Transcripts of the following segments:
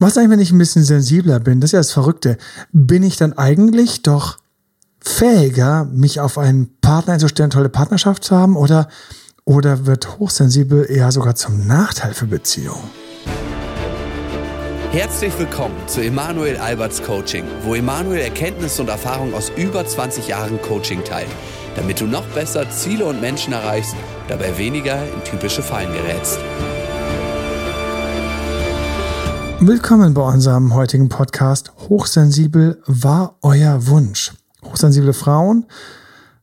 Was eigentlich, wenn ich ein bisschen sensibler bin? Das ist ja das Verrückte. Bin ich dann eigentlich doch fähiger, mich auf einen Partner einzustellen, tolle Partnerschaft zu haben? Oder, oder wird hochsensibel eher sogar zum Nachteil für Beziehungen? Herzlich willkommen zu Emanuel Alberts Coaching, wo Emanuel Erkenntnisse und Erfahrung aus über 20 Jahren Coaching teilt, damit du noch besser Ziele und Menschen erreichst, dabei weniger in typische Fallen gerätst. Willkommen bei unserem heutigen Podcast. Hochsensibel war euer Wunsch. Hochsensible Frauen.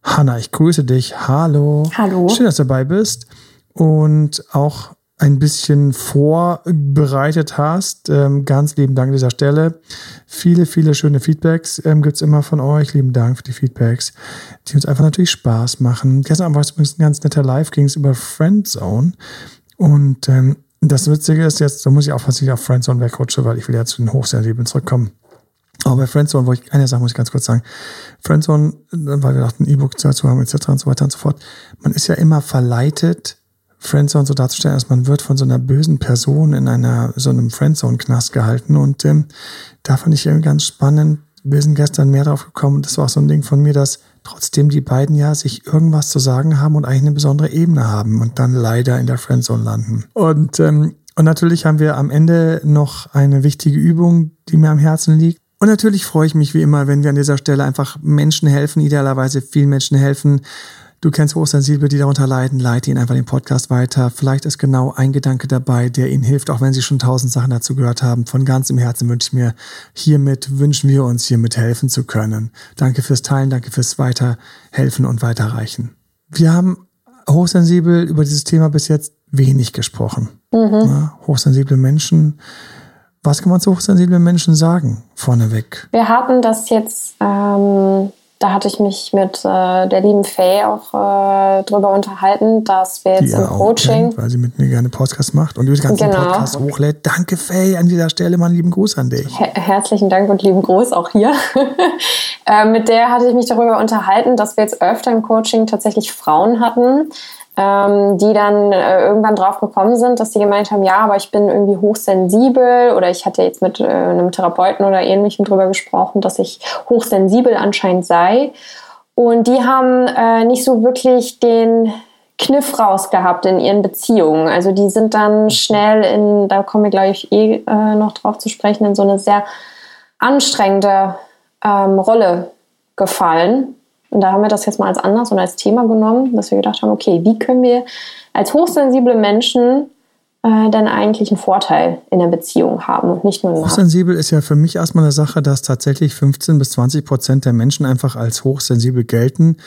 Hanna, ich grüße dich. Hallo. Hallo. Schön, dass du dabei bist und auch ein bisschen vorbereitet hast. Ähm, ganz lieben Dank an dieser Stelle. Viele, viele schöne Feedbacks ähm, gibt es immer von euch. Lieben Dank für die Feedbacks, die uns einfach natürlich Spaß machen. Gestern Abend war es übrigens ein ganz netter Live, ging es über Friendzone. Und ähm, das Witzige ist jetzt, da muss ich aufpassen, dass ich auf Friendzone wegrutsche, weil ich will ja zu den Hochsensiblen zurückkommen. Aber bei Friendzone, wo ich, eine Sache muss ich ganz kurz sagen. Friendzone, weil wir dachten, E-Book dazu haben, etc. und so weiter und so fort. Man ist ja immer verleitet, Friendzone so darzustellen, dass man wird von so einer bösen Person in einer, so einem Friendzone-Knast gehalten. Und ähm, da fand ich irgendwie ganz spannend. Wir sind gestern mehr drauf gekommen. Das war auch so ein Ding von mir, dass trotzdem die beiden ja sich irgendwas zu sagen haben und eigentlich eine besondere Ebene haben und dann leider in der Friendzone landen. Und, ähm, und natürlich haben wir am Ende noch eine wichtige Übung, die mir am Herzen liegt. Und natürlich freue ich mich wie immer, wenn wir an dieser Stelle einfach Menschen helfen, idealerweise vielen Menschen helfen. Du kennst Hochsensible, die darunter leiden, leite ihnen einfach den Podcast weiter. Vielleicht ist genau ein Gedanke dabei, der ihnen hilft, auch wenn sie schon tausend Sachen dazu gehört haben. Von ganzem Herzen wünsche ich mir, hiermit wünschen wir uns, hiermit helfen zu können. Danke fürs Teilen, danke fürs Weiterhelfen und Weiterreichen. Wir haben hochsensibel über dieses Thema bis jetzt wenig gesprochen. Mhm. Ja, hochsensible Menschen. Was kann man zu hochsensiblen Menschen sagen, vorneweg? Wir hatten das jetzt ähm, da hatte ich mich mit äh, der lieben Faye auch äh, drüber unterhalten, dass wir jetzt im Coaching. Kennt, weil sie mit mir gerne Podcast macht und die ganzen genau. Podcast hochlädt. Danke, Faye, an dieser Stelle mal einen lieben Gruß an dich. Her herzlichen Dank und lieben Gruß auch hier. äh, mit der hatte ich mich darüber unterhalten, dass wir jetzt öfter im Coaching tatsächlich Frauen hatten, ähm, die dann äh, irgendwann drauf gekommen sind, dass sie gemeint haben, ja, aber ich bin irgendwie hochsensibel oder ich hatte jetzt mit äh, einem Therapeuten oder ähnlichem drüber gesprochen, dass ich hochsensibel anscheinend sei. Und die haben äh, nicht so wirklich den Kniff rausgehabt in ihren Beziehungen. Also die sind dann schnell in, da kommen wir gleich eh äh, noch drauf zu sprechen, in so eine sehr anstrengende ähm, Rolle gefallen und da haben wir das jetzt mal als Anlass und als Thema genommen, dass wir gedacht haben, okay, wie können wir als hochsensible Menschen äh, denn eigentlich einen Vorteil in der Beziehung haben und nicht nur einen Hochsensibel ist ja für mich erstmal eine Sache, dass tatsächlich 15 bis 20 Prozent der Menschen einfach als hochsensibel gelten.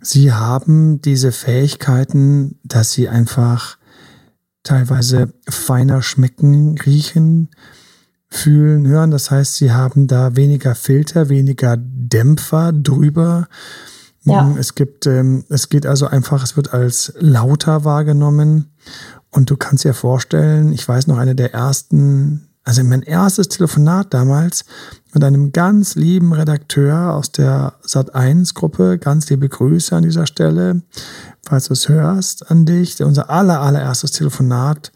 Sie haben diese Fähigkeiten, dass sie einfach teilweise feiner schmecken, riechen, fühlen, hören. Das heißt, sie haben da weniger Filter, weniger Dämpfer drüber. Ja. Mm, es gibt, ähm, es geht also einfach, es wird als lauter wahrgenommen. Und du kannst dir vorstellen, ich weiß noch, eine der ersten, also mein erstes Telefonat damals mit einem ganz lieben Redakteur aus der Sat1-Gruppe, ganz liebe Grüße an dieser Stelle, falls du es hörst, an dich. Unser aller, allererstes Telefonat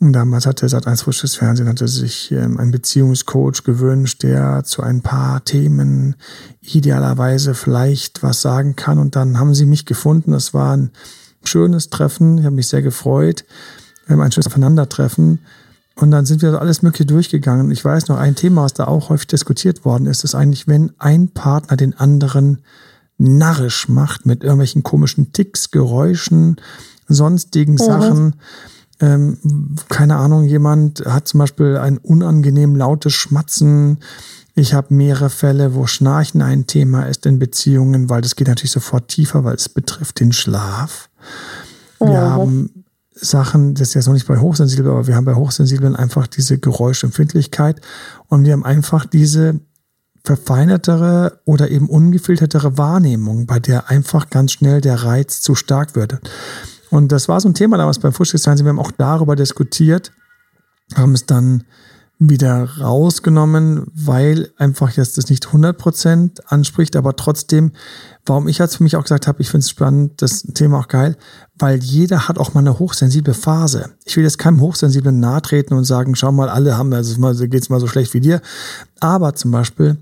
damals hatte Sat1 Frisches Fernsehen hatte sich ähm, einen Beziehungscoach gewünscht, der zu ein paar Themen idealerweise vielleicht was sagen kann. Und dann haben sie mich gefunden. Das war ein schönes Treffen. Ich habe mich sehr gefreut. Wir haben ein schönes Aufeinandertreffen. Und dann sind wir alles Mögliche durchgegangen. Ich weiß noch, ein Thema, was da auch häufig diskutiert worden ist, ist eigentlich, wenn ein Partner den anderen narrisch macht mit irgendwelchen komischen Ticks, Geräuschen, sonstigen mhm. Sachen ähm, keine Ahnung, jemand hat zum Beispiel ein unangenehm lautes Schmatzen. Ich habe mehrere Fälle, wo Schnarchen ein Thema ist in Beziehungen, weil das geht natürlich sofort tiefer, weil es betrifft den Schlaf. Wir mhm. haben Sachen, das ist jetzt noch nicht bei Hochsensiblen, aber wir haben bei Hochsensiblen einfach diese Geräuschempfindlichkeit und wir haben einfach diese verfeinertere oder eben ungefiltertere Wahrnehmung, bei der einfach ganz schnell der Reiz zu stark wird. Und das war so ein Thema damals beim Frühstücksfernsehen. Wir haben auch darüber diskutiert, haben es dann wieder rausgenommen, weil einfach jetzt das nicht 100% anspricht, aber trotzdem, warum ich jetzt für mich auch gesagt habe, ich finde es spannend, das Thema auch geil, weil jeder hat auch mal eine hochsensible Phase. Ich will jetzt keinem Hochsensiblen nahe treten und sagen, schau mal, alle haben, also geht's mal so schlecht wie dir. Aber zum Beispiel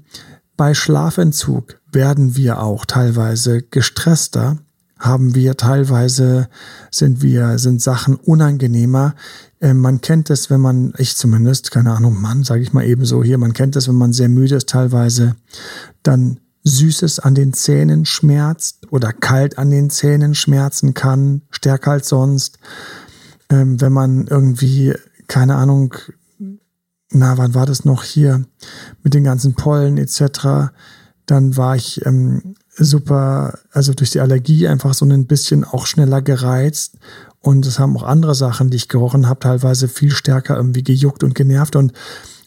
bei Schlafentzug werden wir auch teilweise gestresster, haben wir teilweise, sind wir, sind Sachen unangenehmer. Äh, man kennt es, wenn man, ich zumindest, keine Ahnung, Mann, sage ich mal ebenso hier, man kennt es, wenn man sehr müde ist teilweise, dann Süßes an den Zähnen schmerzt oder kalt an den Zähnen schmerzen kann, stärker als sonst. Ähm, wenn man irgendwie, keine Ahnung, na, wann war das noch hier mit den ganzen Pollen etc., dann war ich ähm, super, also durch die Allergie einfach so ein bisschen auch schneller gereizt. Und es haben auch andere Sachen, die ich gerochen habe, teilweise viel stärker irgendwie gejuckt und genervt. Und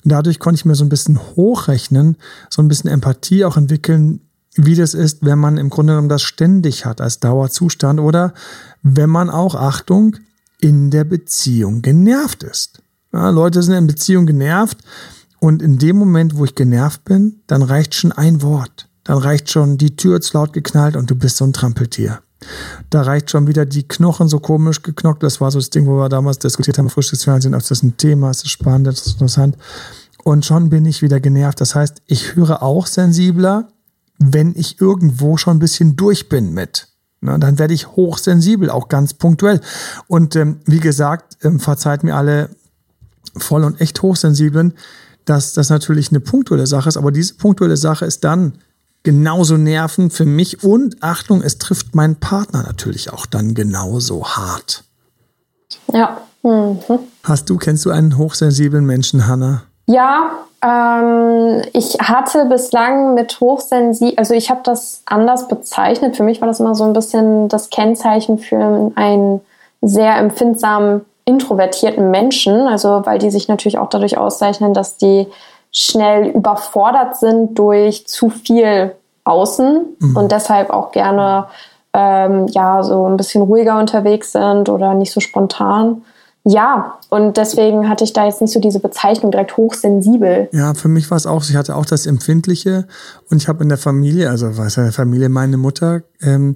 dadurch konnte ich mir so ein bisschen hochrechnen, so ein bisschen Empathie auch entwickeln, wie das ist, wenn man im Grunde genommen das ständig hat als Dauerzustand oder wenn man auch, Achtung, in der Beziehung genervt ist. Ja, Leute sind in Beziehung genervt und in dem Moment, wo ich genervt bin, dann reicht schon ein Wort dann reicht schon die Tür zu laut geknallt und du bist so ein Trampeltier. Da reicht schon wieder die Knochen so komisch geknockt. Das war so das Ding, wo wir damals diskutiert haben, Frühstücksfernsehen, ob das ein Thema ist, ist spannend, das ist interessant. Und schon bin ich wieder genervt. Das heißt, ich höre auch sensibler, wenn ich irgendwo schon ein bisschen durch bin mit. Na, dann werde ich hochsensibel, auch ganz punktuell. Und ähm, wie gesagt, ähm, verzeiht mir alle voll und echt hochsensiblen, dass das natürlich eine punktuelle Sache ist. Aber diese punktuelle Sache ist dann genauso nerven für mich und Achtung, es trifft meinen Partner natürlich auch dann genauso hart. Ja. Mhm. Hast du, kennst du einen hochsensiblen Menschen, Hanna? Ja, ähm, ich hatte bislang mit hochsensibel, also ich habe das anders bezeichnet. Für mich war das immer so ein bisschen das Kennzeichen für einen sehr empfindsamen, introvertierten Menschen. Also weil die sich natürlich auch dadurch auszeichnen, dass die schnell überfordert sind durch zu viel Außen mhm. und deshalb auch gerne ähm, ja so ein bisschen ruhiger unterwegs sind oder nicht so spontan. Ja, und deswegen hatte ich da jetzt nicht so diese Bezeichnung direkt hochsensibel. Ja, für mich war es auch, ich hatte auch das Empfindliche und ich habe in der Familie, also was in der Familie, meine Mutter ähm,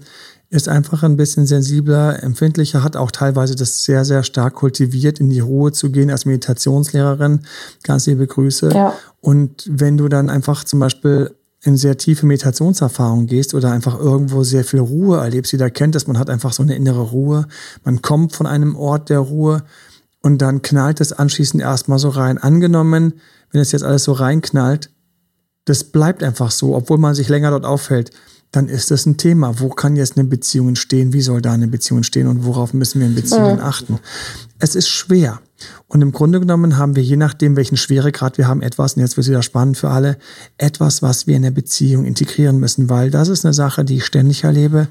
ist einfach ein bisschen sensibler, empfindlicher, hat auch teilweise das sehr, sehr stark kultiviert, in die Ruhe zu gehen als Meditationslehrerin. Ganz liebe Grüße. Ja. Und wenn du dann einfach zum Beispiel in sehr tiefe Meditationserfahrungen gehst oder einfach irgendwo sehr viel Ruhe erlebst, jeder kennt das, man hat einfach so eine innere Ruhe, man kommt von einem Ort der Ruhe und dann knallt es anschließend erstmal so rein. Angenommen, wenn es jetzt alles so reinknallt, das bleibt einfach so, obwohl man sich länger dort aufhält dann ist das ein Thema. Wo kann jetzt eine Beziehung entstehen? Wie soll da eine Beziehung entstehen? Und worauf müssen wir in Beziehungen ja. achten? Es ist schwer. Und im Grunde genommen haben wir, je nachdem, welchen Schweregrad wir haben, etwas, und jetzt wird es wieder spannend für alle, etwas, was wir in der Beziehung integrieren müssen, weil das ist eine Sache, die ich ständig erlebe.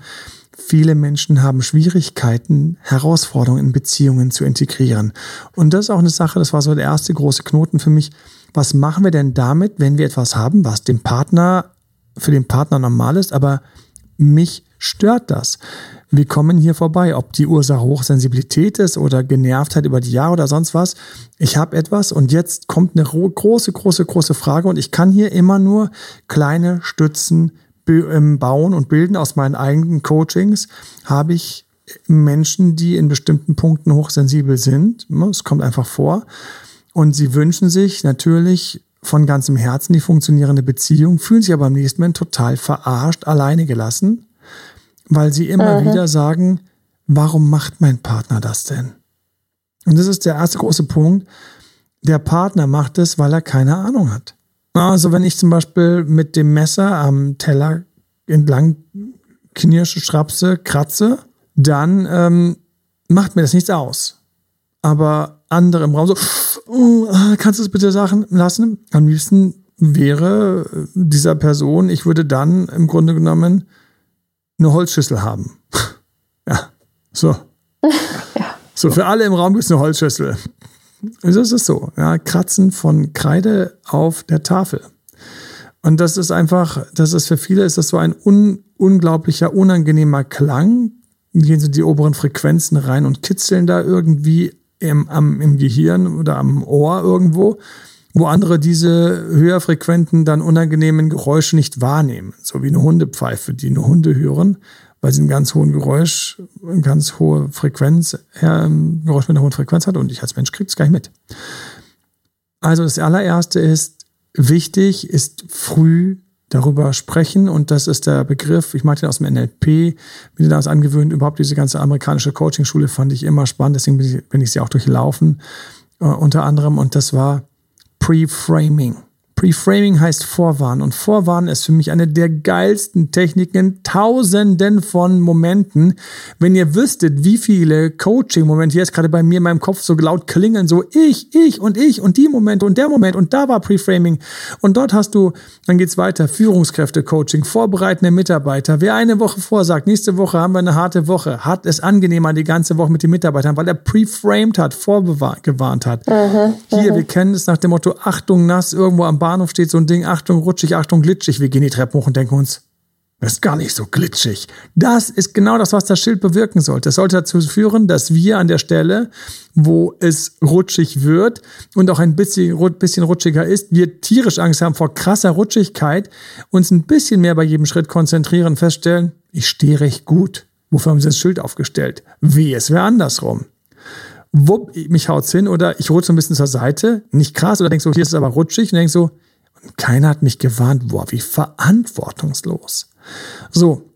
Viele Menschen haben Schwierigkeiten, Herausforderungen in Beziehungen zu integrieren. Und das ist auch eine Sache, das war so der erste große Knoten für mich. Was machen wir denn damit, wenn wir etwas haben, was dem Partner für den Partner normal ist, aber mich stört das. Wir kommen hier vorbei, ob die Ursache Hochsensibilität ist oder Genervtheit über die Jahre oder sonst was. Ich habe etwas und jetzt kommt eine große, große, große Frage und ich kann hier immer nur kleine Stützen ähm, bauen und bilden aus meinen eigenen Coachings. Habe ich Menschen, die in bestimmten Punkten hochsensibel sind. Es kommt einfach vor. Und sie wünschen sich natürlich von ganzem Herzen die funktionierende Beziehung, fühlen sich aber am nächsten Moment total verarscht, alleine gelassen, weil sie immer mhm. wieder sagen, warum macht mein Partner das denn? Und das ist der erste große Punkt. Der Partner macht es, weil er keine Ahnung hat. Also wenn ich zum Beispiel mit dem Messer am Teller entlang knirsche, schrapse, kratze, dann ähm, macht mir das nichts aus. Aber andere im Raum so, oh, kannst du es bitte sagen lassen? Am liebsten wäre dieser Person, ich würde dann im Grunde genommen eine Holzschüssel haben. ja, so. ja. So, für alle im Raum gibt es eine Holzschüssel. Also es ist so, ja, Kratzen von Kreide auf der Tafel. Und das ist einfach, das ist für viele ist das so ein un, unglaublicher, unangenehmer Klang. Gehen so die oberen Frequenzen rein und kitzeln da irgendwie im, am, im Gehirn oder am Ohr irgendwo. wo andere diese höher frequenten, dann unangenehmen Geräusche nicht wahrnehmen. So wie eine Hundepfeife, die nur Hunde hören, weil sie einen ganz hohen Geräusch, eine ganz hohe Frequenz, äh, Geräusch mit einer hohen Frequenz hat und ich als Mensch kriege es gar nicht mit. Also das allererste ist, wichtig ist früh darüber sprechen und das ist der Begriff, ich mag den aus dem NLP, bin mir damals angewöhnt, überhaupt diese ganze amerikanische Coaching-Schule fand ich immer spannend, deswegen bin ich, bin ich sie auch durchlaufen, äh, unter anderem und das war Pre-Framing. Preframing heißt Vorwarnen und Vorwarnen ist für mich eine der geilsten Techniken, tausenden von Momenten. Wenn ihr wüsstet, wie viele Coaching-Momente jetzt gerade bei mir in meinem Kopf so laut klingeln, so ich, ich und ich und die Momente und der Moment und da war Preframing und dort hast du, dann geht's weiter, Führungskräfte-Coaching, vorbereitende Mitarbeiter. Wer eine Woche vorsagt, nächste Woche haben wir eine harte Woche, hat es angenehmer die ganze Woche mit den Mitarbeitern, weil er preframed hat, vorgewarnt hat. Mhm, Hier, mhm. wir kennen es nach dem Motto, Achtung, nass, irgendwo am Bahnhof Bahnhof steht so ein Ding, Achtung, rutschig, Achtung, glitschig. Wir gehen die Treppe hoch und denken uns, das ist gar nicht so glitschig. Das ist genau das, was das Schild bewirken sollte. Es sollte dazu führen, dass wir an der Stelle, wo es rutschig wird und auch ein bisschen, rutschiger ist, wir tierisch Angst haben vor krasser Rutschigkeit, uns ein bisschen mehr bei jedem Schritt konzentrieren, feststellen, ich stehe recht gut. Wofür haben sie das Schild aufgestellt? Wie, es wäre andersrum wupp, mich haut's hin oder ich rutsche ein bisschen zur Seite, nicht krass, oder denkst so, hier ist es aber rutschig und denkst so, keiner hat mich gewarnt, boah, wie verantwortungslos. So,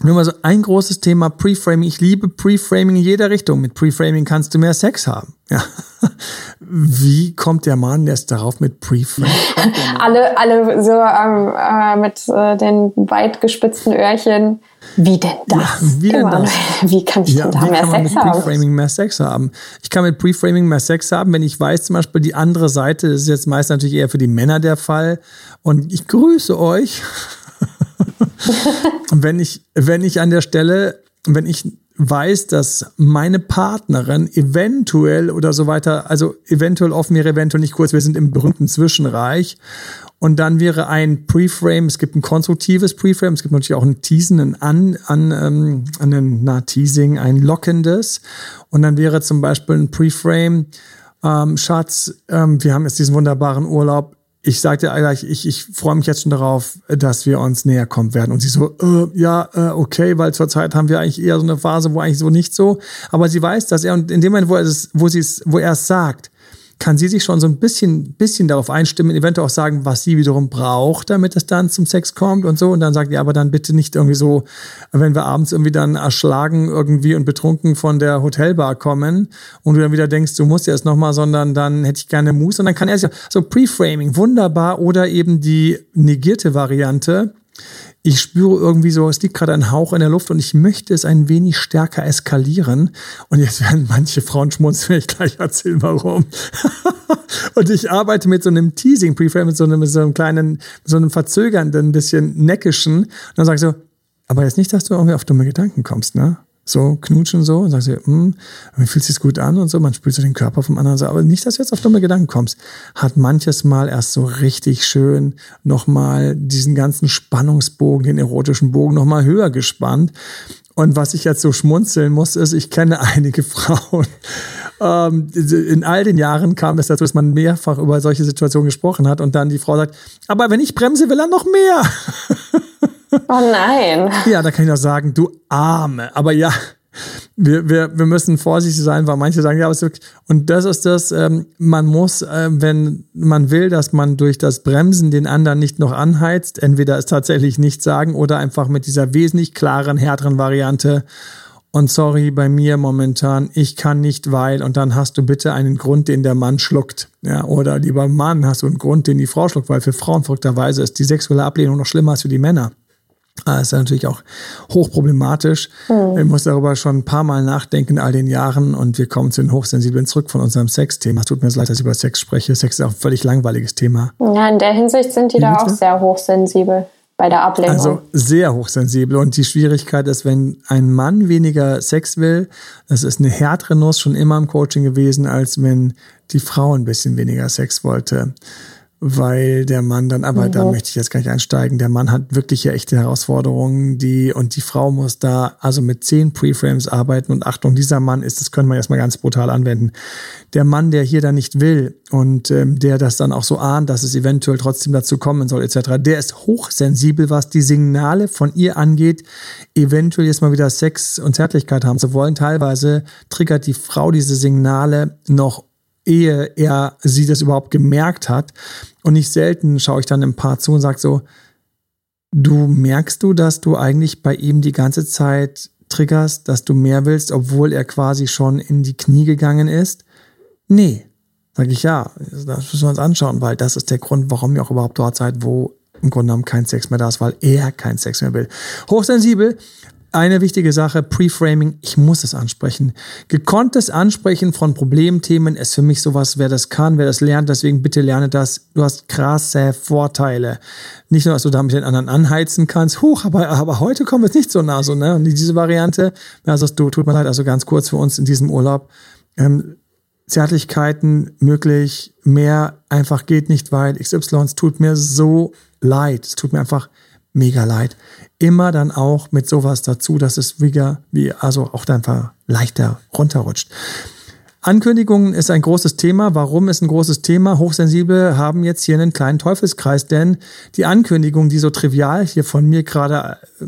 nur mal so ein großes Thema Preframing. Ich liebe Preframing in jeder Richtung. Mit Preframing kannst du mehr Sex haben. Ja. Wie kommt der Mann jetzt darauf mit Preframing? alle, alle so ähm, äh, mit äh, den weit gespitzten Öhrchen. Wie denn das? Ja, wie denn das? Wie kann ich ja, denn da mehr kann man Sex mit haben? Preframing mehr Sex haben? Ich kann mit Preframing mehr Sex haben, wenn ich weiß, zum Beispiel die andere Seite, das ist jetzt meist natürlich eher für die Männer der Fall. Und ich grüße euch. wenn ich, wenn ich an der Stelle, wenn ich weiß, dass meine Partnerin eventuell oder so weiter, also eventuell offen wäre, eventuell nicht kurz, wir sind im berühmten Zwischenreich. Und dann wäre ein Preframe, es gibt ein konstruktives Preframe, es gibt natürlich auch ein Teasen, ein an, an, ähm, ein na, Teasing, ein lockendes. Und dann wäre zum Beispiel ein Preframe, ähm, Schatz, ähm, wir haben jetzt diesen wunderbaren Urlaub, ich sagte gleich, ich, ich freue mich jetzt schon darauf, dass wir uns näher kommen werden. Und sie so, äh, ja, äh, okay, weil zurzeit haben wir eigentlich eher so eine Phase, wo eigentlich so nicht so. Aber sie weiß, dass er, und in dem Moment, wo er es, wo sie es, wo er es sagt, kann sie sich schon so ein bisschen, bisschen darauf einstimmen, eventuell auch sagen, was sie wiederum braucht, damit es dann zum Sex kommt und so. Und dann sagt, ja, aber dann bitte nicht irgendwie so, wenn wir abends irgendwie dann erschlagen irgendwie und betrunken von der Hotelbar kommen und du dann wieder denkst, du musst jetzt nochmal, sondern dann hätte ich gerne Mousse. Und dann kann er sich so Preframing, wunderbar. Oder eben die negierte Variante ich spüre irgendwie so, es liegt gerade ein Hauch in der Luft und ich möchte es ein wenig stärker eskalieren. Und jetzt werden manche Frauen schmunzeln, ich gleich erzählen, warum. und ich arbeite mit so einem Teasing Preframe, mit so einem, mit so einem kleinen, so einem verzögernden, bisschen neckischen. Und dann sage ich so, aber jetzt nicht, dass du irgendwie auf dumme Gedanken kommst, ne? So knutschen so und sagst dir, hm, mir fühlt sich gut an und so, man spürt so den Körper vom anderen, so, aber nicht, dass du jetzt auf dumme Gedanken kommst. Hat manches Mal erst so richtig schön nochmal diesen ganzen Spannungsbogen, den erotischen Bogen nochmal höher gespannt. Und was ich jetzt so schmunzeln muss, ist, ich kenne einige Frauen. Ähm, in all den Jahren kam es dazu, dass man mehrfach über solche Situationen gesprochen hat und dann die Frau sagt, aber wenn ich bremse, will er noch mehr. Oh nein. Ja, da kann ich noch sagen, du Arme. Aber ja, wir, wir, wir müssen vorsichtig sein, weil manche sagen, ja, aber es wirklich, und das ist das, ähm, man muss, äh, wenn man will, dass man durch das Bremsen den anderen nicht noch anheizt, entweder es tatsächlich nicht sagen oder einfach mit dieser wesentlich klaren, härteren Variante. Und sorry, bei mir momentan, ich kann nicht, weil, und dann hast du bitte einen Grund, den der Mann schluckt. Ja, oder lieber Mann, hast du einen Grund, den die Frau schluckt, weil für Frauen verrückterweise ist die sexuelle Ablehnung noch schlimmer als für die Männer. Das ist ja natürlich auch hochproblematisch. Mhm. Ich muss darüber schon ein paar Mal nachdenken in all den Jahren und wir kommen zu den Hochsensiblen zurück von unserem Sexthema. Es tut mir leid, dass ich über Sex spreche. Sex ist auch ein völlig langweiliges Thema. Ja, in der Hinsicht sind die da auch sehr hochsensibel bei der Ablehnung. Also sehr hochsensibel. Und die Schwierigkeit ist, wenn ein Mann weniger Sex will, das ist eine härtere Nuss schon immer im Coaching gewesen, als wenn die Frau ein bisschen weniger Sex wollte. Weil der Mann dann, aber mhm. da möchte ich jetzt gar nicht einsteigen, der Mann hat wirklich ja echte Herausforderungen, die, und die Frau muss da also mit zehn Preframes arbeiten und Achtung, dieser Mann ist, das können wir erstmal ganz brutal anwenden. Der Mann, der hier dann nicht will und ähm, der das dann auch so ahnt, dass es eventuell trotzdem dazu kommen soll, etc., der ist hochsensibel, was die Signale von ihr angeht, eventuell jetzt mal wieder Sex und Zärtlichkeit haben zu wollen. Teilweise triggert die Frau diese Signale noch ehe er sie das überhaupt gemerkt hat. Und nicht selten schaue ich dann im Paar zu und sage so, du merkst du, dass du eigentlich bei ihm die ganze Zeit triggerst, dass du mehr willst, obwohl er quasi schon in die Knie gegangen ist? Nee. Sage ich ja, das müssen wir uns anschauen, weil das ist der Grund, warum ihr auch überhaupt dort seid, wo im Grunde genommen kein Sex mehr da ist, weil er keinen Sex mehr will. Hochsensibel eine wichtige Sache, Preframing, ich muss es ansprechen. Gekonntes Ansprechen von Problemthemen ist für mich sowas, wer das kann, wer das lernt, deswegen bitte lerne das. Du hast krasse Vorteile. Nicht nur, dass du damit den anderen anheizen kannst, huch, aber, aber heute kommen wir nicht so nah, so, ne? Und diese Variante, also du, tut mir leid, also ganz kurz für uns in diesem Urlaub, ähm, Zärtlichkeiten möglich, mehr einfach geht nicht, weil XY, es tut mir so leid. Es tut mir einfach mega leid. Immer dann auch mit sowas dazu, dass es wieder, wie, also auch einfach leichter runterrutscht. Ankündigungen ist ein großes Thema. Warum ist ein großes Thema? Hochsensible haben jetzt hier einen kleinen Teufelskreis, denn die Ankündigung, die so trivial hier von mir gerade äh,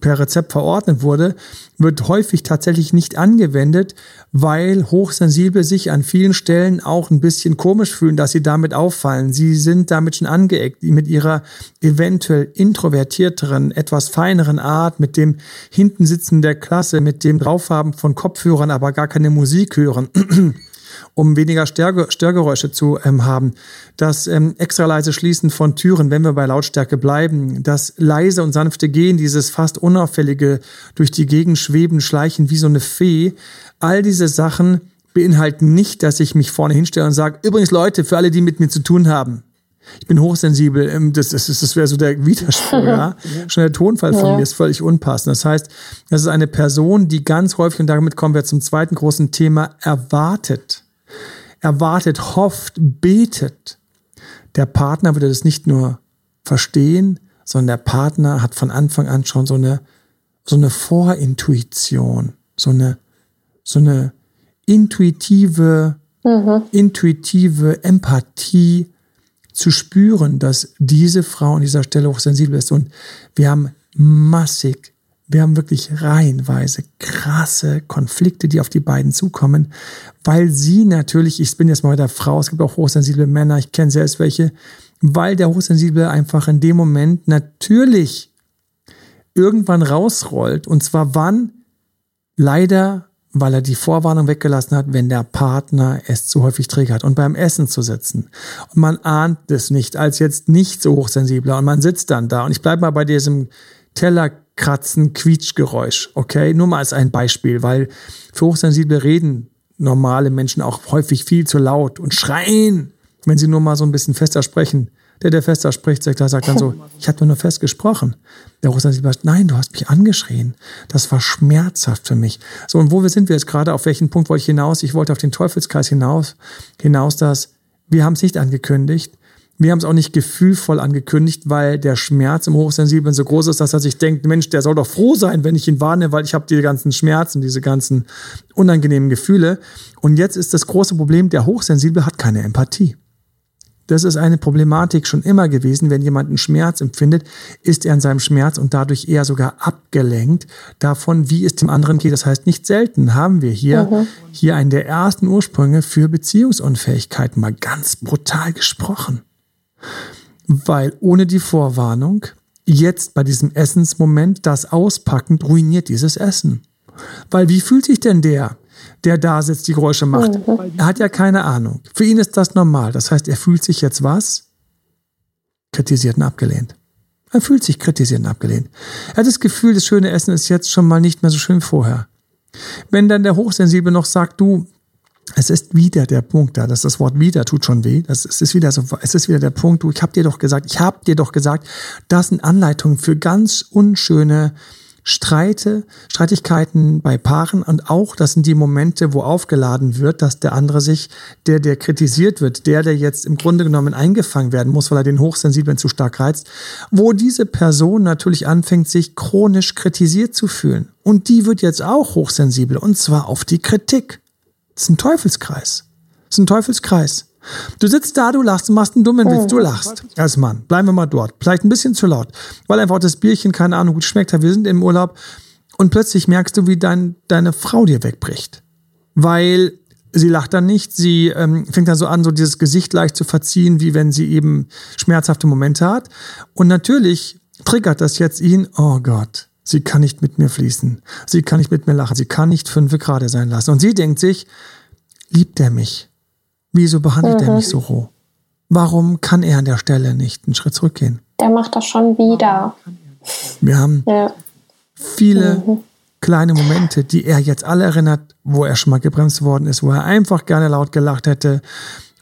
per Rezept verordnet wurde, wird häufig tatsächlich nicht angewendet, weil Hochsensible sich an vielen Stellen auch ein bisschen komisch fühlen, dass sie damit auffallen. Sie sind damit schon angeeckt, mit ihrer eventuell introvertierteren, etwas feineren Art, mit dem Hintensitzen der Klasse, mit dem Draufhaben von Kopfhörern, aber gar keine Musik hören. um weniger Störgeräusche zu ähm, haben. Das ähm, extra leise Schließen von Türen, wenn wir bei Lautstärke bleiben. Das leise und sanfte Gehen, dieses fast unauffällige durch die Gegend schweben, schleichen wie so eine Fee. All diese Sachen beinhalten nicht, dass ich mich vorne hinstelle und sage, übrigens Leute, für alle, die mit mir zu tun haben, ich bin hochsensibel, ähm, das, das, das wäre so der Widerspruch, ja. Schon der Tonfall von ja. mir ist völlig unpassend. Das heißt, das ist eine Person, die ganz häufig, und damit kommen wir zum zweiten großen Thema, erwartet, erwartet, hofft, betet. Der Partner würde das nicht nur verstehen, sondern der Partner hat von Anfang an schon so eine, so eine Vorintuition, so eine, so eine intuitive, mhm. intuitive Empathie zu spüren, dass diese Frau an dieser Stelle hochsensibel ist. Und wir haben massig wir haben wirklich reihenweise krasse Konflikte, die auf die beiden zukommen, weil sie natürlich, ich bin jetzt mal bei der Frau, es gibt auch hochsensible Männer, ich kenne selbst welche, weil der Hochsensible einfach in dem Moment natürlich irgendwann rausrollt. Und zwar wann? Leider, weil er die Vorwarnung weggelassen hat, wenn der Partner es zu häufig triggert. Und beim Essen zu sitzen. Und man ahnt es nicht als jetzt nicht so hochsensibler. Und man sitzt dann da. Und ich bleibe mal bei diesem Teller Kratzen, Quietschgeräusch. Okay, nur mal als ein Beispiel, weil für Hochsensible reden normale Menschen auch häufig viel zu laut und schreien, wenn sie nur mal so ein bisschen fester sprechen. Der, der fester spricht, sagt, sagt dann so, ich habe nur fest gesprochen. Der Hochsensible sagt, nein, du hast mich angeschrien. Das war schmerzhaft für mich. So, und wo wir sind wir jetzt gerade? Auf welchen Punkt wollte ich hinaus? Ich wollte auf den Teufelskreis hinaus, hinaus, dass wir haben es nicht angekündigt. Wir haben es auch nicht gefühlvoll angekündigt, weil der Schmerz im Hochsensiblen so groß ist, dass er sich denkt, Mensch, der soll doch froh sein, wenn ich ihn warne, weil ich habe die ganzen Schmerzen, diese ganzen unangenehmen Gefühle. Und jetzt ist das große Problem, der Hochsensible hat keine Empathie. Das ist eine Problematik schon immer gewesen. Wenn jemand einen Schmerz empfindet, ist er in seinem Schmerz und dadurch eher sogar abgelenkt davon, wie es dem anderen geht. Das heißt, nicht selten haben wir hier, mhm. hier einen der ersten Ursprünge für Beziehungsunfähigkeit mal ganz brutal gesprochen. Weil ohne die Vorwarnung, jetzt bei diesem Essensmoment, das Auspacken ruiniert dieses Essen. Weil wie fühlt sich denn der, der da sitzt, die Geräusche macht? Mhm. Er hat ja keine Ahnung. Für ihn ist das normal. Das heißt, er fühlt sich jetzt was? Kritisiert und abgelehnt. Er fühlt sich kritisiert und abgelehnt. Er hat das Gefühl, das schöne Essen ist jetzt schon mal nicht mehr so schön wie vorher. Wenn dann der Hochsensible noch sagt, du, es ist wieder der Punkt da, dass das Wort wieder tut schon weh. Das, es ist wieder so, es ist wieder der Punkt, du, ich habe dir doch gesagt, ich habe dir doch gesagt, das sind Anleitungen für ganz unschöne Streite, Streitigkeiten bei Paaren und auch, das sind die Momente, wo aufgeladen wird, dass der andere sich, der, der kritisiert wird, der, der jetzt im Grunde genommen eingefangen werden muss, weil er den Hochsensiblen zu stark reizt, wo diese Person natürlich anfängt, sich chronisch kritisiert zu fühlen. Und die wird jetzt auch hochsensibel und zwar auf die Kritik. Das ist ein Teufelskreis. Das ist ein Teufelskreis. Du sitzt da, du lachst, du machst einen dummen Witz, du oh. lachst als Mann. Bleiben wir mal dort. Vielleicht ein bisschen zu laut, weil einfach das Bierchen, keine Ahnung, gut schmeckt hat. Wir sind im Urlaub und plötzlich merkst du, wie dein, deine Frau dir wegbricht. Weil sie lacht dann nicht, sie ähm, fängt dann so an, so dieses Gesicht leicht zu verziehen, wie wenn sie eben schmerzhafte Momente hat. Und natürlich triggert das jetzt ihn, oh Gott, sie kann nicht mit mir fließen, sie kann nicht mit mir lachen, sie kann nicht fünf Grade sein lassen. Und sie denkt sich, liebt er mich? Wieso behandelt mhm. er mich so roh? Warum kann er an der Stelle nicht einen Schritt zurückgehen? Der macht das schon wieder. Wir haben ja. viele mhm. kleine Momente, die er jetzt alle erinnert, wo er schon mal gebremst worden ist, wo er einfach gerne laut gelacht hätte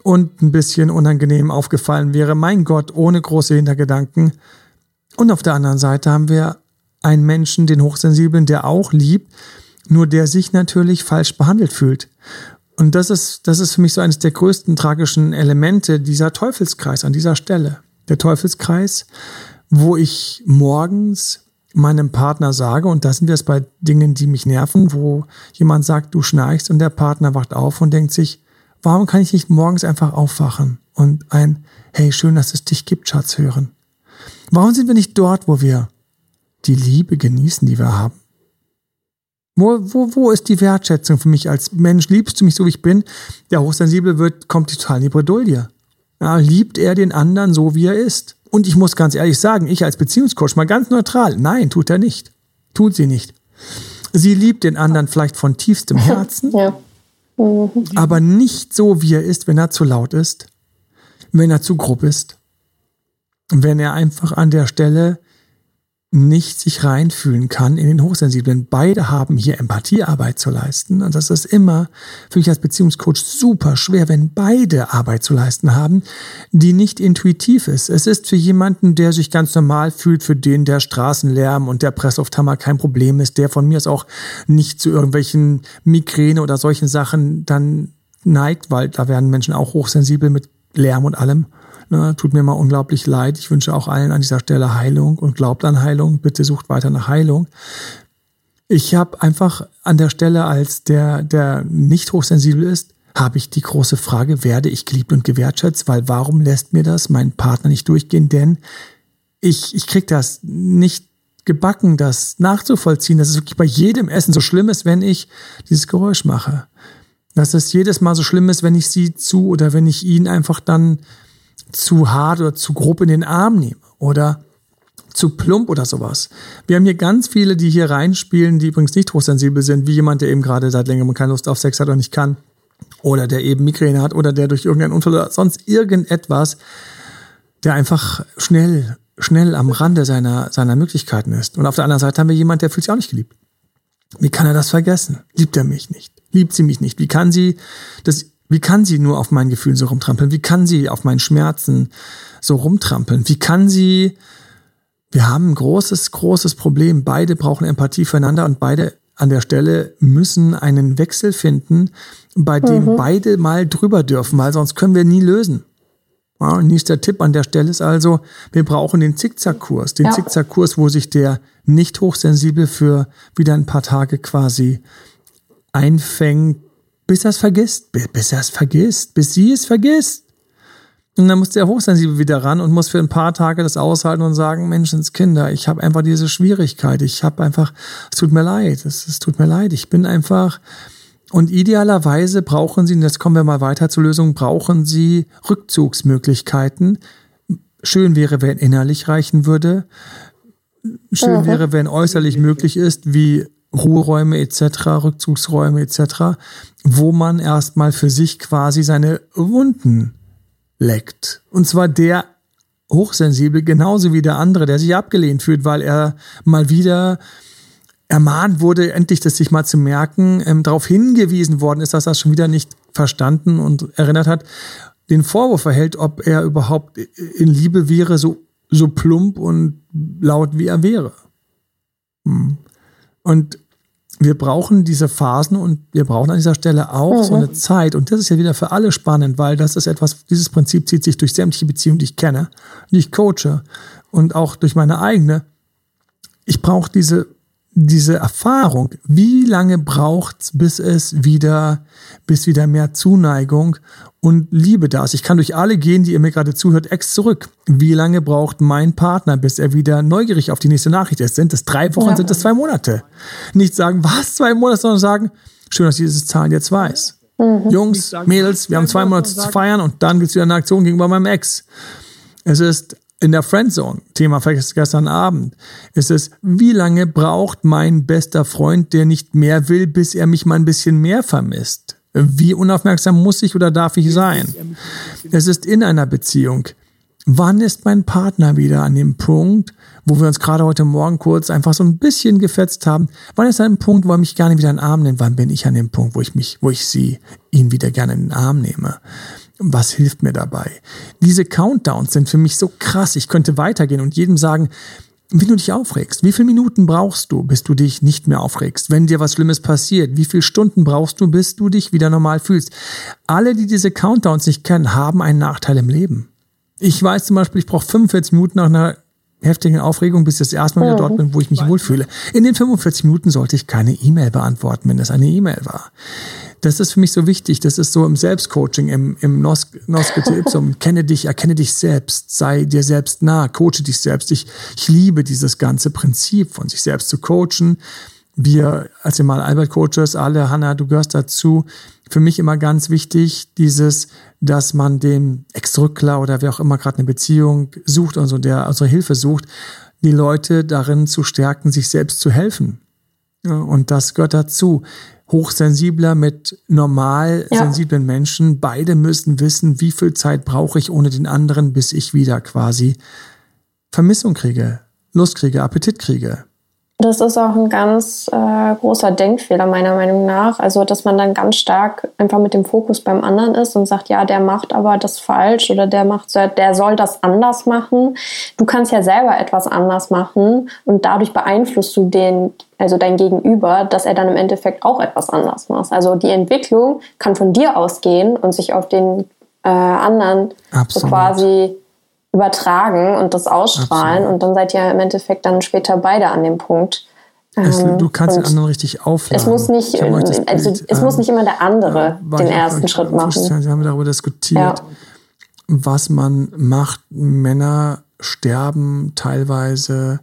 und ein bisschen unangenehm aufgefallen wäre. Mein Gott, ohne große Hintergedanken. Und auf der anderen Seite haben wir einen Menschen, den Hochsensiblen, der auch liebt, nur der sich natürlich falsch behandelt fühlt. Und das ist, das ist für mich so eines der größten tragischen Elemente dieser Teufelskreis an dieser Stelle. Der Teufelskreis, wo ich morgens meinem Partner sage, und da sind wir es bei Dingen, die mich nerven, wo jemand sagt, du schnarchst und der Partner wacht auf und denkt sich, warum kann ich nicht morgens einfach aufwachen und ein, hey, schön, dass es dich gibt, Schatz, hören? Warum sind wir nicht dort, wo wir die Liebe genießen, die wir haben? Wo, wo, wo ist die Wertschätzung für mich als Mensch? Liebst du mich so, wie ich bin? Der Hochsensible wird, kommt total in die Bredouille. Ja, liebt er den anderen so, wie er ist? Und ich muss ganz ehrlich sagen, ich als Beziehungscoach mal ganz neutral, nein, tut er nicht. Tut sie nicht. Sie liebt den anderen vielleicht von tiefstem Herzen, ja. mhm. aber nicht so, wie er ist, wenn er zu laut ist, wenn er zu grob ist, wenn er einfach an der Stelle nicht sich reinfühlen kann in den Hochsensiblen. Beide haben hier Empathiearbeit zu leisten. Und das ist immer für mich als Beziehungscoach super schwer, wenn beide Arbeit zu leisten haben, die nicht intuitiv ist. Es ist für jemanden, der sich ganz normal fühlt, für den der Straßenlärm und der Presslufthammer kein Problem ist, der von mir aus auch nicht zu irgendwelchen Migräne oder solchen Sachen dann neigt, weil da werden Menschen auch hochsensibel mit Lärm und allem. Ne, tut mir mal unglaublich leid. Ich wünsche auch allen an dieser Stelle Heilung und glaubt an Heilung. Bitte sucht weiter nach Heilung. Ich habe einfach an der Stelle als der, der nicht hochsensibel ist, habe ich die große Frage, werde ich geliebt und gewertschätzt? Weil warum lässt mir das mein Partner nicht durchgehen? Denn ich, ich krieg das nicht gebacken, das nachzuvollziehen, dass es wirklich bei jedem Essen so schlimm ist, wenn ich dieses Geräusch mache. Dass es jedes Mal so schlimm ist, wenn ich sie zu oder wenn ich ihn einfach dann zu hart oder zu grob in den Arm nehme oder zu plump oder sowas. Wir haben hier ganz viele, die hier reinspielen, die übrigens nicht hochsensibel sind, wie jemand, der eben gerade seit längerem keine Lust auf Sex hat oder nicht kann. Oder der eben Migräne hat oder der durch irgendeinen Unfall oder sonst irgendetwas, der einfach schnell, schnell am Rande seiner, seiner Möglichkeiten ist. Und auf der anderen Seite haben wir jemand, der fühlt sich auch nicht geliebt. Wie kann er das vergessen? Liebt er mich nicht? Liebt sie mich nicht? Wie kann sie das wie kann sie nur auf meinen Gefühlen so rumtrampeln? Wie kann sie auf meinen Schmerzen so rumtrampeln? Wie kann sie, wir haben ein großes, großes Problem. Beide brauchen Empathie füreinander und beide an der Stelle müssen einen Wechsel finden, bei dem mhm. beide mal drüber dürfen, weil sonst können wir nie lösen. Ja, nächster Tipp an der Stelle ist also, wir brauchen den Zickzackkurs. Den ja. Zickzackkurs, wo sich der nicht hochsensibel für wieder ein paar Tage quasi einfängt, bis er es vergisst, bis er es vergisst, bis sie es vergisst. Und dann muss der Hochsensibel wieder ran und muss für ein paar Tage das aushalten und sagen, Menschenskinder, ich habe einfach diese Schwierigkeit, ich habe einfach, es tut mir leid, es, es tut mir leid, ich bin einfach, und idealerweise brauchen sie, und jetzt kommen wir mal weiter zur Lösung, brauchen sie Rückzugsmöglichkeiten. Schön wäre, wenn innerlich reichen würde. Schön wäre, wenn äußerlich möglich ist, wie Ruheräume etc., Rückzugsräume etc., wo man erstmal für sich quasi seine Wunden leckt. Und zwar der hochsensibel genauso wie der andere, der sich abgelehnt fühlt, weil er mal wieder ermahnt wurde, endlich das sich mal zu merken, ähm, darauf hingewiesen worden ist, dass er es schon wieder nicht verstanden und erinnert hat, den Vorwurf erhält, ob er überhaupt in Liebe wäre, so, so plump und laut wie er wäre. Hm. Und wir brauchen diese Phasen und wir brauchen an dieser Stelle auch mhm. so eine Zeit. Und das ist ja wieder für alle spannend, weil das ist etwas, dieses Prinzip zieht sich durch sämtliche Beziehungen, die ich kenne, die ich coache und auch durch meine eigene. Ich brauche diese diese Erfahrung, wie lange braucht's, bis es wieder, bis wieder mehr Zuneigung und Liebe da ist? Ich kann durch alle gehen, die ihr mir gerade zuhört, ex zurück. Wie lange braucht mein Partner, bis er wieder neugierig auf die nächste Nachricht ist? Sind es drei Wochen, ja. sind es zwei Monate? Nicht sagen, was, zwei Monate, sondern sagen, schön, dass ich diese Zahlen jetzt weiß. Mhm. Jungs, Mädels, wir haben zwei Monate zu feiern und dann gibt's wieder eine Aktion gegenüber meinem Ex. Es ist in der Friendzone, Thema gestern Abend, ist es, wie lange braucht mein bester Freund, der nicht mehr will, bis er mich mal ein bisschen mehr vermisst? Wie unaufmerksam muss ich oder darf ich sein? Es ist in einer Beziehung. Wann ist mein Partner wieder an dem Punkt, wo wir uns gerade heute Morgen kurz einfach so ein bisschen gefetzt haben? Wann ist er an Punkt, wo er mich gerne wieder in den Arm nimmt? Wann bin ich an dem Punkt, wo ich mich, wo ich sie, ihn wieder gerne in den Arm nehme? Was hilft mir dabei? Diese Countdowns sind für mich so krass. Ich könnte weitergehen und jedem sagen, wie du dich aufregst. Wie viele Minuten brauchst du, bis du dich nicht mehr aufregst? Wenn dir was Schlimmes passiert, wie viele Stunden brauchst du, bis du dich wieder normal fühlst? Alle, die diese Countdowns nicht kennen, haben einen Nachteil im Leben. Ich weiß zum Beispiel, ich brauche 45 Minuten nach einer heftigen Aufregung, bis ich das erste Mal wieder dort bin, wo ich mich wohlfühle. In den 45 Minuten sollte ich keine E-Mail beantworten, wenn das eine E-Mail war. Das ist für mich so wichtig. Das ist so im Selbstcoaching, im, im Noske Ipsum. Kenne dich, erkenne dich selbst, sei dir selbst nah, coache dich selbst. Ich, ich liebe dieses ganze Prinzip von sich selbst zu coachen. Wir, als wir mal Albert Coaches, alle, Hanna, du gehörst dazu. Für mich immer ganz wichtig, dieses, dass man dem Ex-Rückler oder wer auch immer gerade eine Beziehung sucht und so, der unsere Hilfe sucht, die Leute darin zu stärken, sich selbst zu helfen. Und das gehört dazu hochsensibler mit normal sensiblen ja. Menschen. Beide müssen wissen, wie viel Zeit brauche ich ohne den anderen, bis ich wieder quasi Vermissung kriege, Lust kriege, Appetit kriege. Das ist auch ein ganz äh, großer Denkfehler meiner Meinung nach. Also, dass man dann ganz stark einfach mit dem Fokus beim anderen ist und sagt, ja, der macht aber das falsch oder der macht, der soll das anders machen. Du kannst ja selber etwas anders machen und dadurch beeinflusst du den, also dein Gegenüber, dass er dann im Endeffekt auch etwas anders macht. Also die Entwicklung kann von dir ausgehen und sich auf den äh, anderen so quasi übertragen und das ausstrahlen Absolut. und dann seid ihr im Endeffekt dann später beide an dem Punkt. Es, du ähm, kannst den anderen richtig aufladen. Es muss nicht, also es muss nicht immer der andere äh, den ersten Schritt machen. Wir haben darüber diskutiert, ja. was man macht. Männer sterben teilweise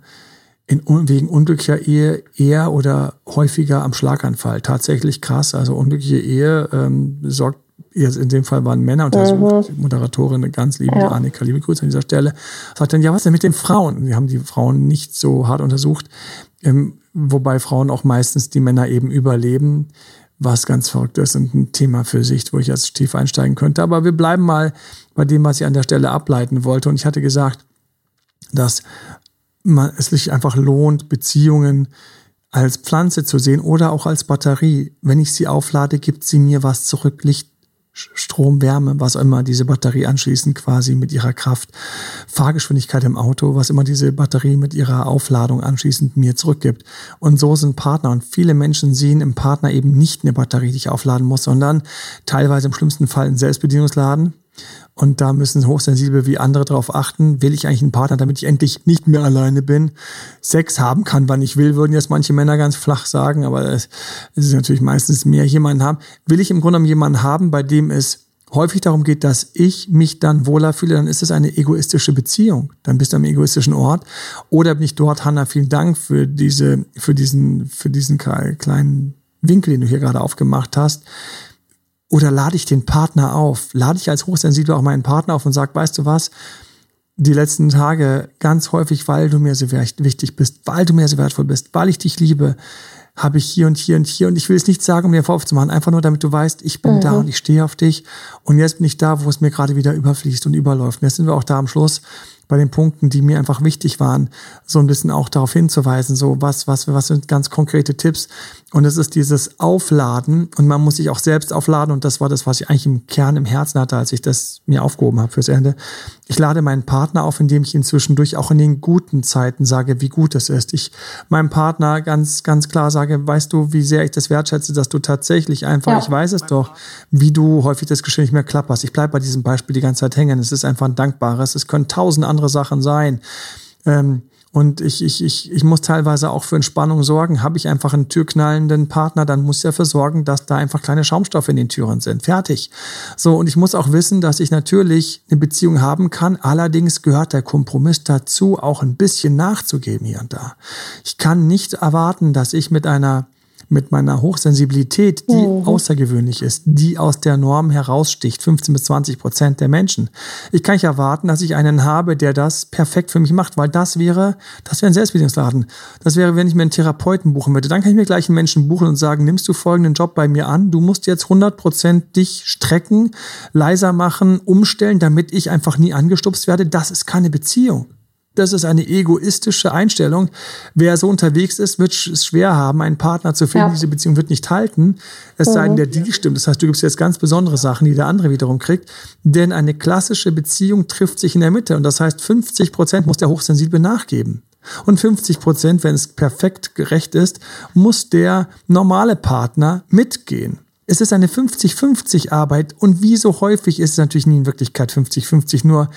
in, wegen unglücklicher Ehe eher oder häufiger am Schlaganfall. Tatsächlich krass. Also unglückliche Ehe ähm, sorgt jetzt in dem Fall waren Männer untersucht, mhm. Moderatorin, eine ganz liebe ja. Annika, liebe Grüße an dieser Stelle, sagt dann, ja, was denn mit den Frauen? Wir haben die Frauen nicht so hart untersucht, ähm, wobei Frauen auch meistens die Männer eben überleben, was ganz verrückt ist und ein Thema für sich, wo ich jetzt tief einsteigen könnte. Aber wir bleiben mal bei dem, was ich an der Stelle ableiten wollte. Und ich hatte gesagt, dass man, es sich einfach lohnt, Beziehungen als Pflanze zu sehen oder auch als Batterie. Wenn ich sie auflade, gibt sie mir was zurück, Licht, Strom, Wärme, was immer diese Batterie anschließend quasi mit ihrer Kraft, Fahrgeschwindigkeit im Auto, was immer diese Batterie mit ihrer Aufladung anschließend mir zurückgibt. Und so sind Partner. Und viele Menschen sehen im Partner eben nicht eine Batterie, die ich aufladen muss, sondern teilweise im schlimmsten Fall einen Selbstbedienungsladen und da müssen hochsensibel wie andere darauf achten, will ich eigentlich einen Partner, damit ich endlich nicht mehr alleine bin, Sex haben kann, wann ich will, würden jetzt manche Männer ganz flach sagen, aber es ist natürlich meistens mehr jemanden haben. Will ich im Grunde genommen jemanden haben, bei dem es häufig darum geht, dass ich mich dann wohler fühle, dann ist es eine egoistische Beziehung. Dann bist du am egoistischen Ort. Oder bin ich dort, Hanna, vielen Dank für diese, für diesen, für diesen kleinen Winkel, den du hier gerade aufgemacht hast oder lade ich den Partner auf? Lade ich als Hochsensibler auch meinen Partner auf und sage, weißt du was? Die letzten Tage ganz häufig, weil du mir so wichtig bist, weil du mir so wertvoll bist, weil ich dich liebe, habe ich hier und hier und hier und ich will es nicht sagen, um dir Vorwurf zu machen, einfach nur damit du weißt, ich bin mhm. da und ich stehe auf dich und jetzt bin ich da, wo es mir gerade wieder überfließt und überläuft. Und jetzt sind wir auch da am Schluss bei den Punkten, die mir einfach wichtig waren, so ein bisschen auch darauf hinzuweisen, so was, was, was sind ganz konkrete Tipps. Und es ist dieses Aufladen und man muss sich auch selbst aufladen. Und das war das, was ich eigentlich im Kern im Herzen hatte, als ich das mir aufgehoben habe fürs Ende. Ich lade meinen Partner auf, indem ich ihn zwischendurch auch in den guten Zeiten sage, wie gut es ist. Ich meinem Partner ganz, ganz klar sage, weißt du, wie sehr ich das wertschätze, dass du tatsächlich einfach, ja. ich weiß es doch, wie du häufig das Geschirr nicht mehr klapperst. Ich bleibe bei diesem Beispiel die ganze Zeit hängen. Es ist einfach ein dankbares. Es können tausend andere Sachen sein. Ähm, und ich, ich, ich, ich muss teilweise auch für Entspannung sorgen. Habe ich einfach einen türknallenden Partner, dann muss ich dafür sorgen, dass da einfach kleine Schaumstoffe in den Türen sind. Fertig. So, und ich muss auch wissen, dass ich natürlich eine Beziehung haben kann. Allerdings gehört der Kompromiss dazu, auch ein bisschen nachzugeben hier und da. Ich kann nicht erwarten, dass ich mit einer mit meiner Hochsensibilität, die mhm. außergewöhnlich ist, die aus der Norm heraussticht, 15 bis 20 Prozent der Menschen. Ich kann nicht erwarten, dass ich einen habe, der das perfekt für mich macht, weil das wäre, das wäre ein Selbstbedienungsladen. Das wäre, wenn ich mir einen Therapeuten buchen würde. Dann kann ich mir gleich einen Menschen buchen und sagen, nimmst du folgenden Job bei mir an? Du musst jetzt 100 Prozent dich strecken, leiser machen, umstellen, damit ich einfach nie angestupst werde. Das ist keine Beziehung. Das ist eine egoistische Einstellung. Wer so unterwegs ist, wird es schwer haben, einen Partner zu finden. Ja. Diese Beziehung wird nicht halten. Es sei denn, mhm. der Deal stimmt. Das heißt, du gibst jetzt ganz besondere Sachen, die der andere wiederum kriegt. Denn eine klassische Beziehung trifft sich in der Mitte. Und das heißt, 50 Prozent muss der Hochsensible nachgeben. Und 50 Prozent, wenn es perfekt gerecht ist, muss der normale Partner mitgehen. Es ist eine 50-50 Arbeit und wie so häufig ist es natürlich nie in Wirklichkeit 50-50. Nur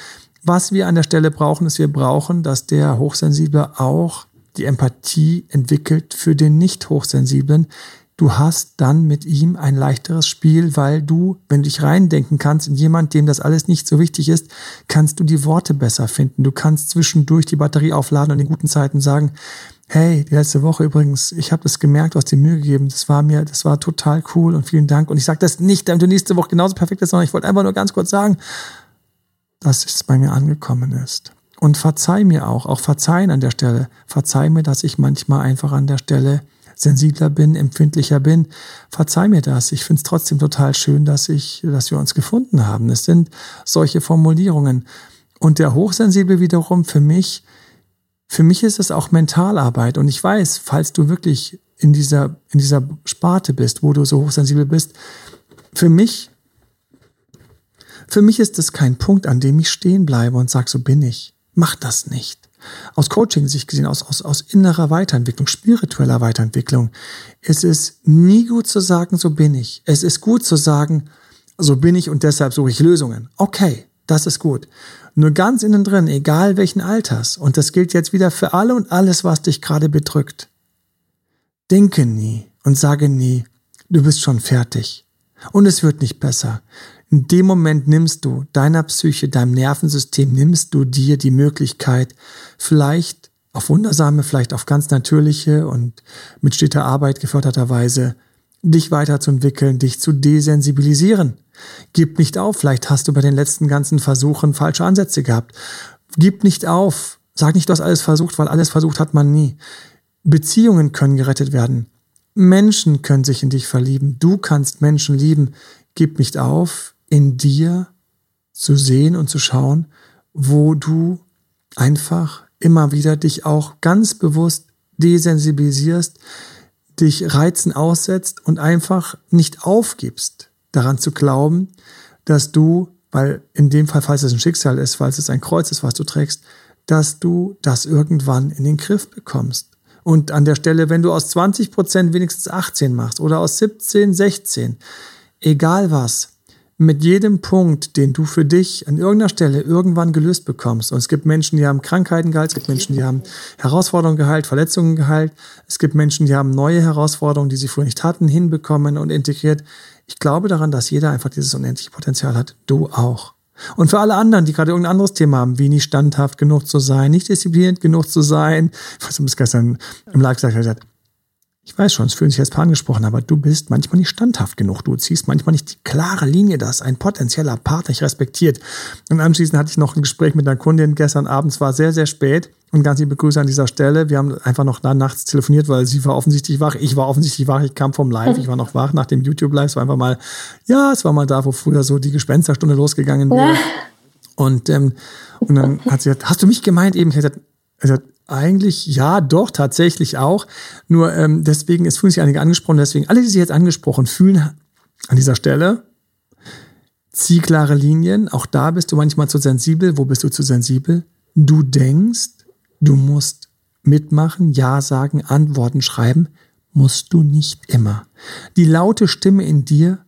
was wir an der Stelle brauchen, ist, wir brauchen, dass der Hochsensible auch die Empathie entwickelt für den Nicht-Hochsensiblen. Du hast dann mit ihm ein leichteres Spiel, weil du, wenn du dich reindenken kannst in jemand, dem das alles nicht so wichtig ist, kannst du die Worte besser finden. Du kannst zwischendurch die Batterie aufladen und in guten Zeiten sagen, hey, die letzte Woche übrigens, ich habe das gemerkt, du hast dir Mühe gegeben, das war mir, das war total cool und vielen Dank. Und ich sage das nicht, damit du nächste Woche genauso perfekt bist, sondern ich wollte einfach nur ganz kurz sagen, dass es bei mir angekommen ist. Und verzeih mir auch, auch verzeihen an der Stelle. Verzeih mir, dass ich manchmal einfach an der Stelle sensibler bin, empfindlicher bin. Verzeih mir das. Ich finde es trotzdem total schön, dass ich, dass wir uns gefunden haben. Es sind solche Formulierungen. Und der Hochsensible wiederum für mich, für mich ist es auch Mentalarbeit. Und ich weiß, falls du wirklich in dieser, in dieser Sparte bist, wo du so hochsensibel bist, für mich für mich ist es kein Punkt, an dem ich stehen bleibe und sage, so bin ich. Mach das nicht. Aus Coaching-Sicht gesehen, aus, aus, aus innerer Weiterentwicklung, spiritueller Weiterentwicklung, ist es nie gut zu sagen, so bin ich. Es ist gut zu sagen, so bin ich und deshalb suche ich Lösungen. Okay, das ist gut. Nur ganz innen drin, egal welchen Alters, und das gilt jetzt wieder für alle und alles, was dich gerade bedrückt. Denke nie und sage nie, du bist schon fertig. Und es wird nicht besser. In dem Moment nimmst du deiner Psyche, deinem Nervensystem, nimmst du dir die Möglichkeit, vielleicht auf wundersame, vielleicht auf ganz natürliche und mit steter Arbeit geförderter Weise, dich weiterzuentwickeln, dich zu desensibilisieren. Gib nicht auf, vielleicht hast du bei den letzten ganzen Versuchen falsche Ansätze gehabt. Gib nicht auf. Sag nicht, du hast alles versucht, weil alles versucht hat man nie. Beziehungen können gerettet werden. Menschen können sich in dich verlieben. Du kannst Menschen lieben. Gib nicht auf in dir zu sehen und zu schauen, wo du einfach immer wieder dich auch ganz bewusst desensibilisierst, dich Reizen aussetzt und einfach nicht aufgibst, daran zu glauben, dass du, weil in dem Fall, falls es ein Schicksal ist, falls es ein Kreuz ist, was du trägst, dass du das irgendwann in den Griff bekommst. Und an der Stelle, wenn du aus 20 Prozent wenigstens 18 machst oder aus 17, 16, egal was, mit jedem Punkt, den du für dich an irgendeiner Stelle irgendwann gelöst bekommst. Und es gibt Menschen, die haben Krankheiten geheilt, es gibt Menschen, die haben Herausforderungen geheilt, Verletzungen geheilt. Es gibt Menschen, die haben neue Herausforderungen, die sie früher nicht hatten, hinbekommen und integriert. Ich glaube daran, dass jeder einfach dieses unendliche Potenzial hat. Du auch. Und für alle anderen, die gerade irgendein anderes Thema haben, wie nicht standhaft genug zu sein, nicht diszipliniert genug zu sein, was ich gestern im Live gesagt habe, ich weiß schon, es fühlen sich jetzt paar angesprochen, aber du bist manchmal nicht standhaft genug. Du ziehst manchmal nicht die klare Linie, dass ein potenzieller Partner dich respektiert. Und anschließend hatte ich noch ein Gespräch mit einer Kundin gestern Abend. Es war sehr, sehr spät. Und ganz liebe Grüße an dieser Stelle. Wir haben einfach noch da nachts telefoniert, weil sie war offensichtlich wach. Ich war offensichtlich wach. Ich kam vom Live. Ich war noch wach nach dem YouTube-Live. Es war einfach mal, ja, es war mal da, wo früher so die Gespensterstunde losgegangen wäre. Und, ähm, und dann hat sie gesagt, hast du mich gemeint eben? Ich habe gesagt, eigentlich ja, doch, tatsächlich auch. Nur ähm, deswegen, es fühlen sich einige angesprochen, deswegen alle, die sich jetzt angesprochen fühlen, an dieser Stelle, zieh klare Linien. Auch da bist du manchmal zu sensibel. Wo bist du zu sensibel? Du denkst, du musst mitmachen, Ja sagen, Antworten schreiben, musst du nicht immer. Die laute Stimme in dir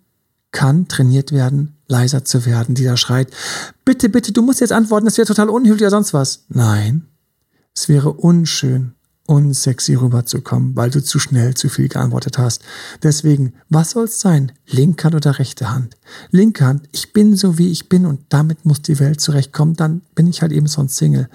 kann trainiert werden, leiser zu werden, die da schreit, bitte, bitte, du musst jetzt antworten, das wäre total unhöflich oder sonst was. Nein, es wäre unschön, unsexy rüberzukommen, weil du zu schnell zu viel geantwortet hast. Deswegen, was soll's sein? Linke Hand oder rechte Hand? Linke Hand, ich bin so wie ich bin und damit muss die Welt zurechtkommen, dann bin ich halt eben sonst Single.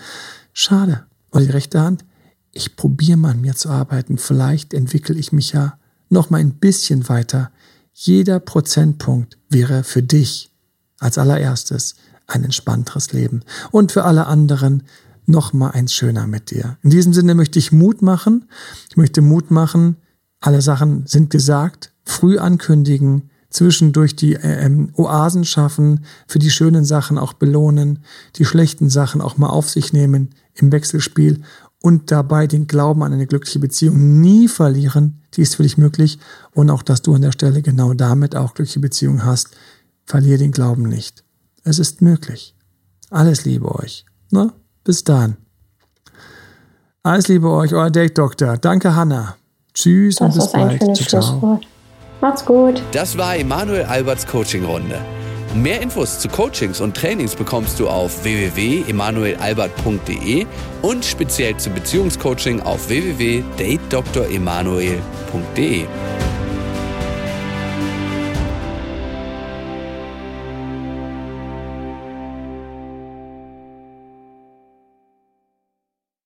Schade. Oder die rechte Hand, ich probiere mal an mir zu arbeiten, vielleicht entwickle ich mich ja noch mal ein bisschen weiter. Jeder Prozentpunkt wäre für dich als allererstes ein entspannteres Leben und für alle anderen noch mal eins schöner mit dir. In diesem Sinne möchte ich Mut machen. Ich möchte Mut machen. Alle Sachen sind gesagt. Früh ankündigen, zwischendurch die äh, ähm, Oasen schaffen, für die schönen Sachen auch belohnen, die schlechten Sachen auch mal auf sich nehmen im Wechselspiel und dabei den Glauben an eine glückliche Beziehung nie verlieren. Die ist für dich möglich und auch, dass du an der Stelle genau damit auch glückliche Beziehung hast. Verlier den Glauben nicht. Es ist möglich. Alles Liebe euch. Na, bis dann. Alles Liebe euch, euer Date Doktor. Danke, Hanna. Tschüss das und bis bald. Ciao, ciao. Macht's gut. Das war Emanuel Alberts Coaching-Runde. Mehr Infos zu Coachings und Trainings bekommst du auf www.emanuelalbert.de und speziell zum Beziehungscoaching auf www.datedremanuel.de.